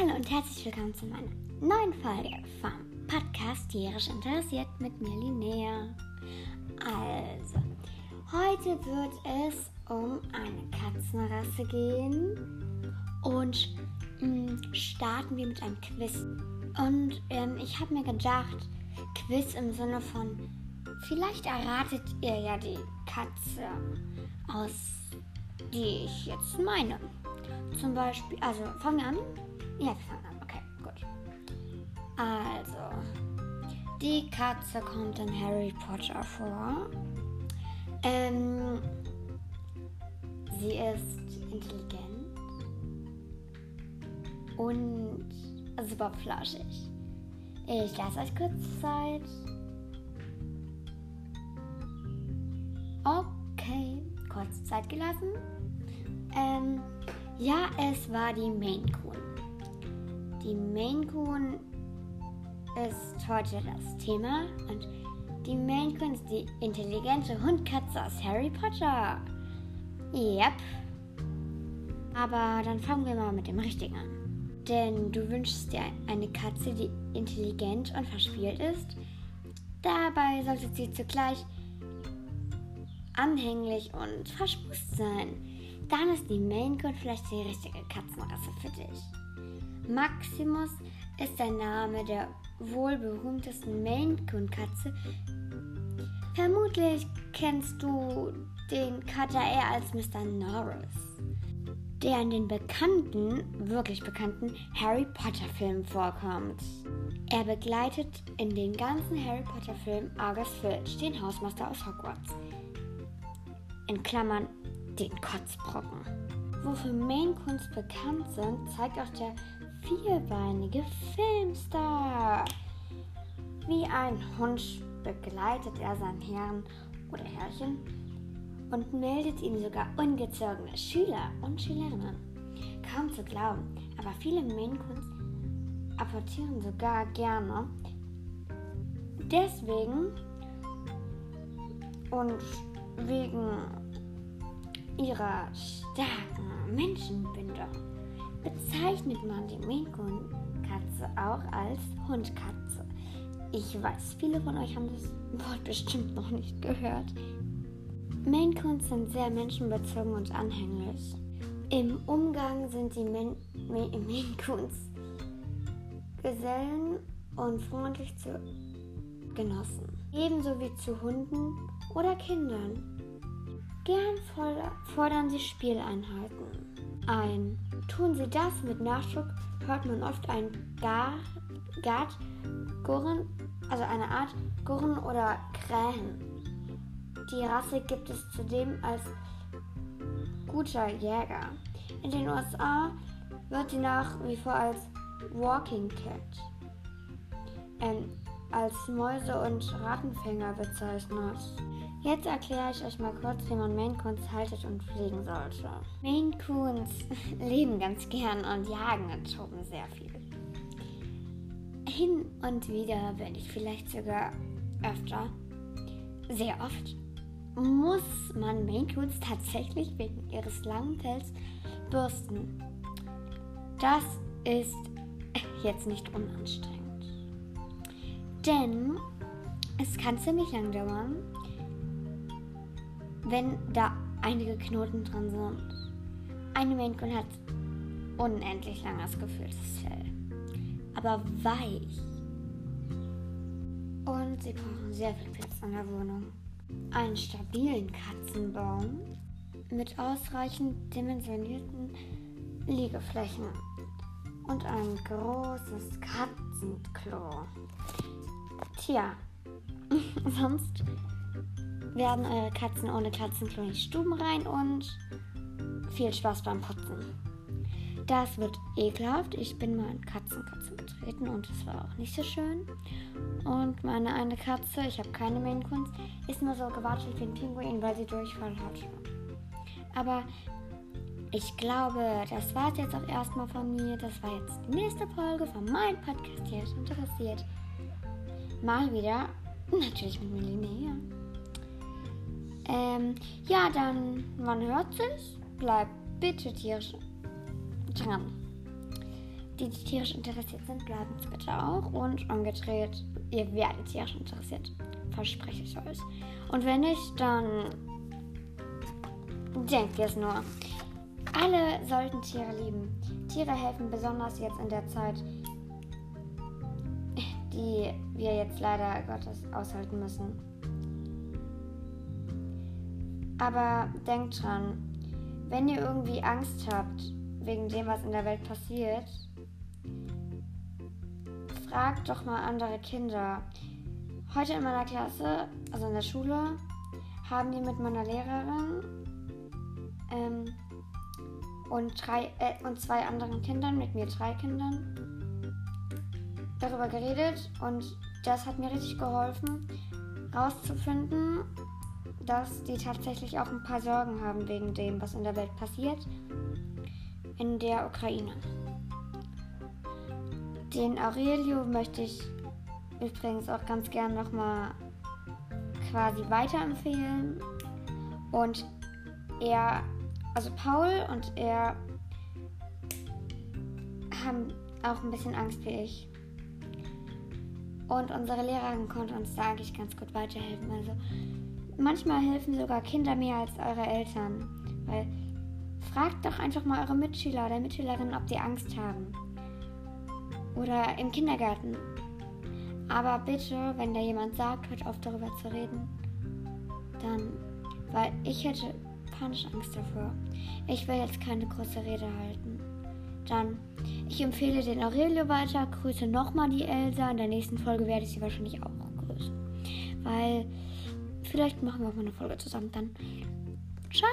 Hallo und herzlich willkommen zu meiner neuen Folge vom Podcast Tierisch Interessiert mit mir Linnea. Also, heute wird es um eine Katzenrasse gehen und mh, mm, starten wir mit einem Quiz. Und ähm, ich habe mir gedacht, Quiz im Sinne von, vielleicht erratet ihr ja die Katze aus, die ich jetzt meine. Zum Beispiel, also fangen wir an. Ja, wir fangen an. Okay, gut. Also, die Katze kommt in Harry Potter vor. Ähm, sie ist intelligent und super flauschig. Ich lasse euch kurz Zeit. Okay, kurz Zeit gelassen. Ähm, ja, es war die Maine Coon. Die Maine Coon ist heute das Thema und die Maine Coon ist die intelligente Hundkatze aus Harry Potter. Yep. Aber dann fangen wir mal mit dem Richtigen an. Denn du wünschst dir eine Katze, die intelligent und verspielt ist. Dabei sollte sie zugleich anhänglich und verschmust sein dann ist die Maine Coon vielleicht die richtige Katzenrasse für dich. Maximus ist der Name der wohl berühmtesten Maine Coon Katze. Vermutlich kennst du den Kater eher als Mr. Norris, der in den bekannten, wirklich bekannten Harry Potter Filmen vorkommt. Er begleitet in den ganzen Harry Potter Filmen Argus Filch, den Hausmeister aus Hogwarts. In Klammern den Kotzbrocken. Wofür Maine Kunst bekannt sind, zeigt auch der vierbeinige Filmstar. Wie ein Hund begleitet er seinen Herrn oder Herrchen und meldet ihm sogar ungezogene Schüler und Schülerinnen. Kaum zu glauben, aber viele Maine Kunst apportieren sogar gerne. Deswegen und wegen ihrer starken Menschenbindung bezeichnet man die Maine Katze auch als Hundkatze. Ich weiß, viele von euch haben das Wort bestimmt noch nicht gehört. Maine Coons sind sehr menschenbezogen und anhänglich. Im Umgang sind die Maine Coons Gesellen und freundlich zu Genossen, ebenso wie zu Hunden oder Kindern. Gern fordern sie Spieleinheiten ein. Tun sie das mit Nachdruck, hört man oft ein Gart, Gurren, also eine Art Gurren oder Krähen. Die Rasse gibt es zudem als guter Jäger. In den USA wird sie nach wie vor als Walking Cat, ähm, als Mäuse- und Rattenfänger bezeichnet. Jetzt erkläre ich euch mal kurz, wie man Maine Coons haltet und pflegen sollte. Maine Coons leben ganz gern und jagen und toben sehr viel. Hin und wieder, wenn ich vielleicht sogar öfter, sehr oft, muss man Maine Coons tatsächlich wegen ihres langen Pells bürsten. Das ist jetzt nicht unanstrengend. Denn es kann ziemlich lang dauern, wenn da einige Knoten drin sind. Eine Maine hat unendlich langes gefülltes Fell, aber weich. Und sie brauchen sehr viel Platz in der Wohnung. Einen stabilen Katzenbaum mit ausreichend dimensionierten Liegeflächen und ein großes Katzenklo. Tja, sonst werden eure Katzen ohne Katzenklo in die Stuben rein und viel Spaß beim Putzen. Das wird ekelhaft. Ich bin mal in Katzenkatze getreten und es war auch nicht so schön. Und meine eine Katze, ich habe keine Mainkunst, ist nur so gewatschelt wie ein Pinguin, weil sie Durchfall hat. Aber ich glaube, das war es jetzt auch erstmal von mir. Das war jetzt die nächste Folge von meinem Podcast, hier ist interessiert. Mal wieder, natürlich mit Melina. Ähm, ja, dann, man hört sich. Bleibt bitte tierisch dran. die tierisch interessiert sind, bleiben es bitte auch. Und umgedreht, ihr werdet tierisch interessiert. Verspreche ich euch. Und wenn nicht, dann denkt ihr es nur. Alle sollten Tiere lieben. Tiere helfen besonders jetzt in der Zeit, die wir jetzt leider Gottes aushalten müssen. Aber denkt dran, wenn ihr irgendwie Angst habt wegen dem, was in der Welt passiert, fragt doch mal andere Kinder. Heute in meiner Klasse, also in der Schule, haben die mit meiner Lehrerin ähm, und, drei, äh, und zwei anderen Kindern, mit mir drei Kindern, darüber geredet und das hat mir richtig geholfen, rauszufinden, dass die tatsächlich auch ein paar Sorgen haben wegen dem, was in der Welt passiert, in der Ukraine. Den Aurelio möchte ich übrigens auch ganz gern nochmal quasi weiterempfehlen. Und er, also Paul und er haben auch ein bisschen Angst wie ich. Und unsere Lehrerin konnte uns da eigentlich ganz gut weiterhelfen. Also manchmal helfen sogar Kinder mehr als eure Eltern. Weil fragt doch einfach mal eure Mitschüler oder Mitschülerinnen, ob die Angst haben. Oder im Kindergarten. Aber bitte, wenn da jemand sagt, hört auf darüber zu reden, dann, weil ich hätte panische Angst davor. Ich will jetzt keine große Rede halten. Dann, ich empfehle den Aurelio weiter, grüße nochmal die Elsa. In der nächsten Folge werde ich sie wahrscheinlich auch grüßen. Weil, Vielleicht machen wir mal eine Folge zusammen dann. Ciao!